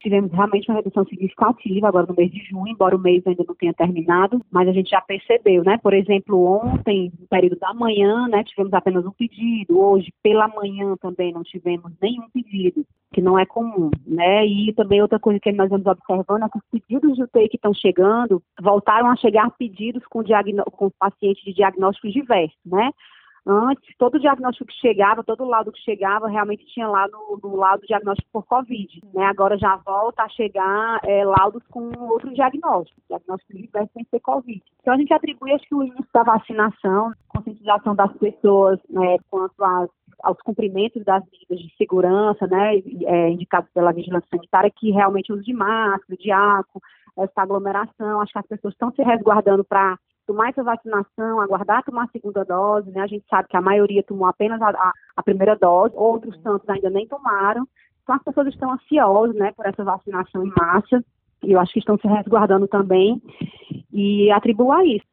tivemos realmente uma redução significativa agora no mês de junho, embora o mês ainda não tenha terminado, mas a gente já percebeu, né? Por exemplo, ontem, no período da manhã, né, tivemos apenas um pedido, hoje pela manhã também não tivemos nenhum pedido, que não é comum, né? E também outra coisa que nós vamos observando é que os pedidos de UTI que estão chegando, voltaram a chegar pedidos com, com pacientes de diagnósticos diversos, né? Antes, todo diagnóstico que chegava, todo laudo que chegava, realmente tinha lá no, no laudo diagnóstico por Covid. Né? Agora já volta a chegar é, laudos com outro diagnóstico, diagnóstico diverso sem ser Covid. Então a gente atribui, acho que o início da vacinação, conscientização das pessoas né, quanto às aos cumprimentos das medidas de segurança, né, é, indicados pela vigilância sanitária, que realmente o uso de máscara, de álcool, essa aglomeração, acho que as pessoas estão se resguardando para tomar essa vacinação, aguardar tomar a segunda dose, né? A gente sabe que a maioria tomou apenas a, a, primeira dose, outros uhum. tantos ainda nem tomaram. Então as pessoas estão ansiosas, né, por essa vacinação em massa. E eu acho que estão se resguardando também e atribuo a isso.